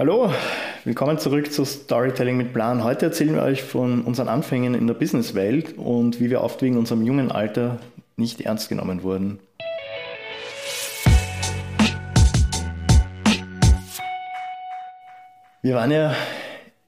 Hallo, willkommen zurück zu Storytelling mit Plan. Heute erzählen wir euch von unseren Anfängen in der Businesswelt und wie wir oft wegen unserem jungen Alter nicht ernst genommen wurden. Wir waren ja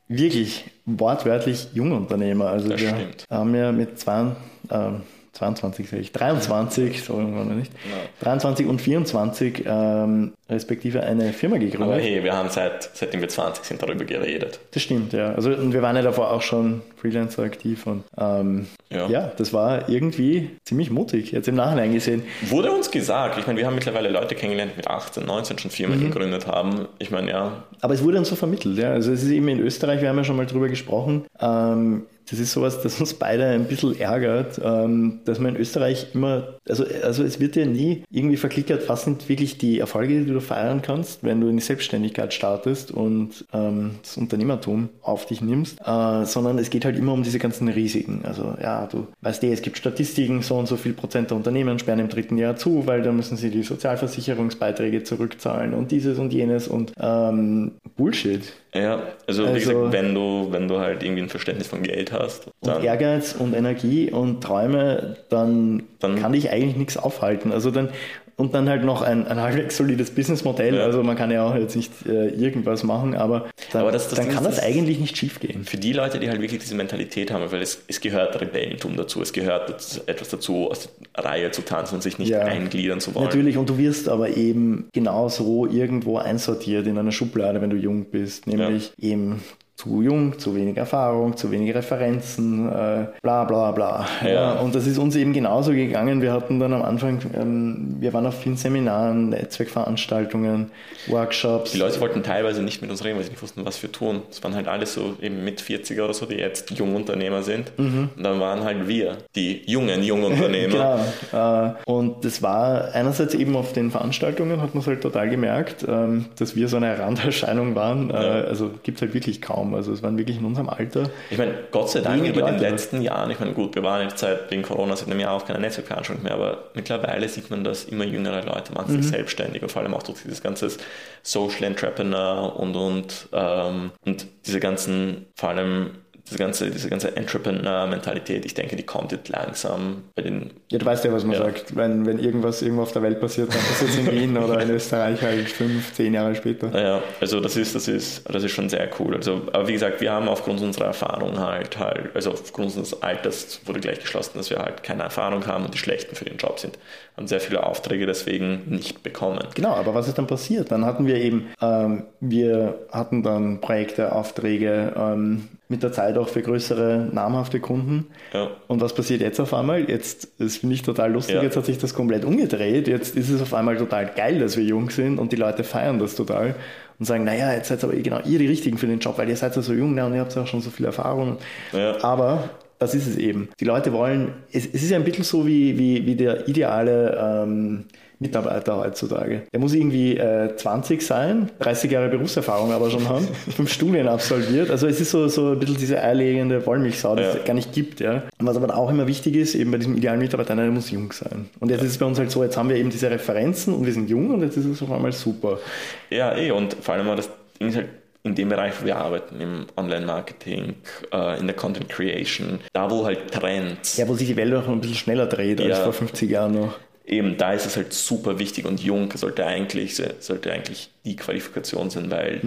wirklich wortwörtlich Jungunternehmer. Also Das wir stimmt. haben ja mit zwei, ähm, 22, sage ich, 23, so irgendwann nicht, 23 und 24 ähm, respektive eine Firma gegründet. Aber hey, wir haben seit, seitdem wir 20 sind darüber geredet. Das stimmt, ja. Also und wir waren ja davor auch schon Freelancer aktiv und ähm, ja. Ja. das war irgendwie ziemlich mutig, jetzt im Nachhinein gesehen. Wurde uns gesagt, ich meine, wir haben mittlerweile Leute kennengelernt, die mit 18, 19 schon Firmen Mhm. gegründet haben. Ich meine, ja, Aber es wurde uns so vermittelt, ja. Also es ist eben in Österreich, wir haben ja schon mal drüber gesprochen, ähm, das ist sowas, das uns beide ein bisschen ärgert, ähm, dass man in Österreich immer, also, also es wird ja nie irgendwie verklickert, was sind wirklich die Erfolge, die du feiern kannst, wenn du in die Selbstständigkeit startest und ähm, das Unternehmertum auf dich nimmst, äh, sondern es geht halt immer um diese ganzen Risiken. Also ja, du weißt eh, es gibt Statistiken, so und so viel Prozent der Unternehmen sperren im dritten Jahr zu, weil da müssen sie die Sozialversicherungsbeiträge zurückzahlen und dieses und jenes und ähm, Bullshit. ja also, wie Also- gesagt, wenn du, wenn du halt irgendwie ein Verständnis von Geld hast, und dann, Ehrgeiz und Energie und Träume, dann, Dann- kann dich eigentlich nichts aufhalten. Also dann und dann halt noch ein, ein halbwegs solides Businessmodell. Ja. Also man kann ja auch jetzt nicht äh, irgendwas machen, aber dann, Aber das- das dann kann das das- eigentlich nicht schiefgehen. für die Leute, die halt wirklich diese Mentalität haben, weil es, es gehört Rebellentum dazu, es gehört etwas dazu, aus der Reihe zu tanzen und sich nicht Ja. eingliedern zu wollen. Natürlich, und du wirst aber eben genauso irgendwo einsortiert in einer Schublade, wenn du jung bist, nämlich eben zu jung, zu wenig Erfahrung, zu wenige Referenzen, äh, bla bla bla. Ja. und das ist uns eben genauso gegangen. Wir hatten dann am Anfang, ähm, wir waren auf vielen Seminaren, Netzwerkveranstaltungen, Workshops. Die Leute wollten teilweise nicht mit uns reden, weil sie nicht wussten, was wir tun. Es waren halt alles so eben mit 40er oder so, die jetzt Jungunternehmer sind. Mhm. Und dann waren halt wir, die jungen Jungunternehmer. Genau. Äh, und das war einerseits eben auf den Veranstaltungen, hat man es halt total gemerkt, ähm, dass wir so eine Randerscheinung waren. Äh, Ja. Also gibt es halt wirklich kaum. Also es waren wirklich in unserem Alter. Ich meine, Gott sei Dank über den letzten Jahren, ich meine, gut, wir waren jetzt seit wegen Corona seit einem Jahr auch keine Netzwerkveranstaltung mehr, aber mittlerweile sieht man, dass immer jüngere Leute machen Mhm. sich selbstständig und vor allem auch durch dieses ganze Social Entrepreneur und und ähm, und diese ganzen, vor allem diese ganze, diese ganze Entrepreneur-Mentalität, ich denke, die kommt jetzt langsam bei den Ja, du weißt ja, was man Ja. sagt. Wenn, wenn irgendwas irgendwo auf der Welt passiert, dann passiert es in Wien oder in Österreich halt fünf, zehn Jahre später. Naja, also das ist, das ist, das ist schon sehr cool. Also, aber wie gesagt, wir haben aufgrund unserer Erfahrung halt, halt, also aufgrund unseres Alters wurde gleich geschlossen, dass wir halt keine Erfahrung haben und die Schlechten für den Job sind. Haben sehr viele Aufträge deswegen nicht bekommen. Genau, aber was ist dann passiert? Dann hatten wir eben, ähm, wir hatten dann Projekte, Aufträge, ähm, mit der Zeit auch für größere, namhafte Kunden. Ja. Und was passiert jetzt auf einmal? Jetzt, das finde ich total lustig, Ja. jetzt hat sich das komplett umgedreht. Jetzt ist es auf einmal total geil, dass wir jung sind und die Leute feiern das total und sagen, naja, jetzt seid aber genau ihr die Richtigen für den Job, weil ihr seid ja so jung ne, und ihr habt ja auch schon so viel Erfahrung. Ja. Aber das ist es eben. Die Leute wollen, es, es ist ja ein bisschen so wie, wie, wie der ideale ähm, Mitarbeiter heutzutage. Der muss irgendwie äh, 20 sein, 30 Jahre Berufserfahrung aber schon haben, fünf Studien absolviert. Also es ist so, so ein bisschen diese eierlegende Wollmilchsau, die Ja. es gar nicht gibt. Ja. Und was aber auch immer wichtig ist, eben bei diesem idealen Mitarbeiter, der muss jung sein. Und jetzt ist es bei uns halt so, jetzt haben wir eben diese Referenzen und wir sind jung und jetzt ist es auf einmal super. Ja, eh, und vor allem war das Ding ist halt in dem Bereich, wo wir arbeiten, im Online-Marketing, äh, in der Content Creation, da wo halt Trends Ja, wo sich die Welt auch noch ein bisschen schneller dreht als Ja. vor 50 Jahren noch. eben da ist es halt super wichtig und jung sollte eigentlich, sollte eigentlich die Qualifikation sein, weil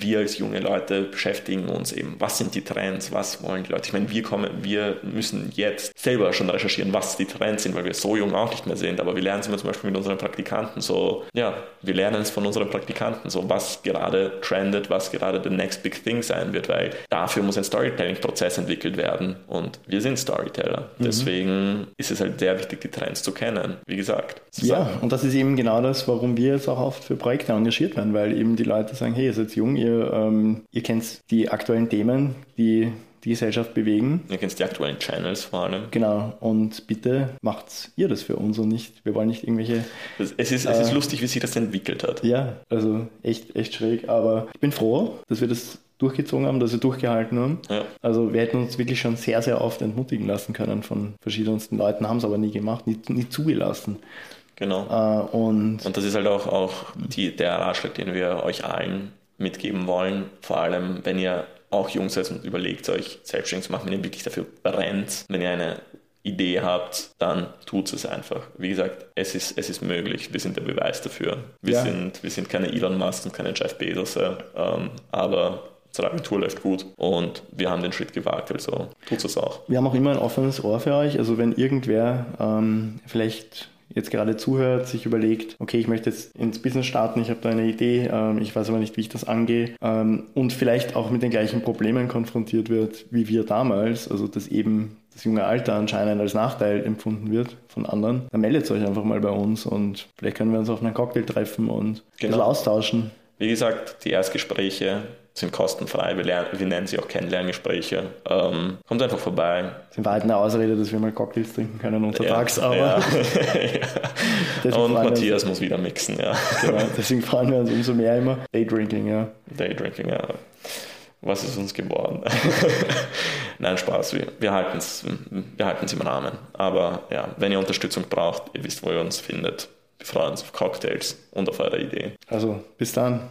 wir als junge Leute beschäftigen uns eben, was sind die Trends, was wollen die Leute. Ich meine, wir kommen, wir müssen jetzt selber schon recherchieren, was die Trends sind, weil wir so jung auch nicht mehr sind, aber wir lernen es immer zum Beispiel mit unseren Praktikanten so, ja, wir lernen es von unseren Praktikanten so, was gerade trendet, was gerade the next big thing sein wird, weil dafür muss ein Storytelling-Prozess entwickelt werden und wir sind Storyteller. Deswegen ist es halt sehr wichtig, die Trends zu kennen, wie gesagt. Ja, und das ist eben genau das, warum wir jetzt auch oft für Projekte engagiert werden, weil eben die Leute sagen, hey, ihr seid jung, ihr, ähm, ihr kennt die aktuellen Themen, die die Gesellschaft bewegen. Ihr kennt die aktuellen Channels vor allem. Genau, und bitte macht ihr das für uns und nicht, wir wollen nicht irgendwelche, Es es ist, es ist lustig, wie sich das entwickelt hat. ja, also echt, echt schräg, aber ich bin froh, dass wir das durchgezogen haben, dass wir durchgehalten haben. Ja. Also wir hätten uns wirklich schon sehr, sehr oft entmutigen lassen können von verschiedensten Leuten, haben es aber nie gemacht, nie, nie zugelassen. Genau. Äh, und Und das ist halt auch, auch die, der Ratschlag, den wir euch allen mitgeben wollen, vor allem wenn ihr auch jung seid und überlegt euch selbstständig zu machen, wenn ihr wirklich dafür brennt, wenn ihr eine Idee habt, dann tut es einfach. Wie gesagt, es ist, es ist möglich. Wir sind der Beweis dafür. Wir, ja. sind, wir sind keine Elon Musk und keine Jeff Bezos, ähm, aber unsere Agentur läuft gut und wir haben den Schritt gewagt, also tut es auch. Wir haben auch immer ein offenes Ohr für euch. Also wenn irgendwer ähm, vielleicht jetzt gerade zuhört, sich überlegt, okay, ich möchte jetzt ins Business starten, ich habe da eine Idee, ähm, ich weiß aber nicht, wie ich das angehe ähm, und vielleicht auch mit den gleichen Problemen konfrontiert wird wie wir damals, also dass eben das junge Alter anscheinend als Nachteil empfunden wird von anderen, dann meldet euch einfach mal bei uns und vielleicht können wir uns auf einen Cocktail treffen und genau. austauschen. Wie gesagt, die Erstgespräche sind kostenfrei. Wir, lernen, wir nennen sie auch Kennenlerngespräche. Ähm, kommt einfach vorbei. In Wahrheit eine Ausrede, dass wir mal Cocktails trinken können untertags. Ja, aber ja. Und Matthias muss wieder mixen, ja. Genau, deswegen freuen wir uns umso mehr immer. Daydrinking, ja. Daydrinking, ja. Was ist uns geworden? Nein, Spaß. Wir, wir halten es wir halten's im Rahmen. Aber ja, wenn ihr Unterstützung braucht, ihr wisst, wo ihr uns findet. Wir freuen uns auf Cocktails und auf eure Idee. Also, bis dann.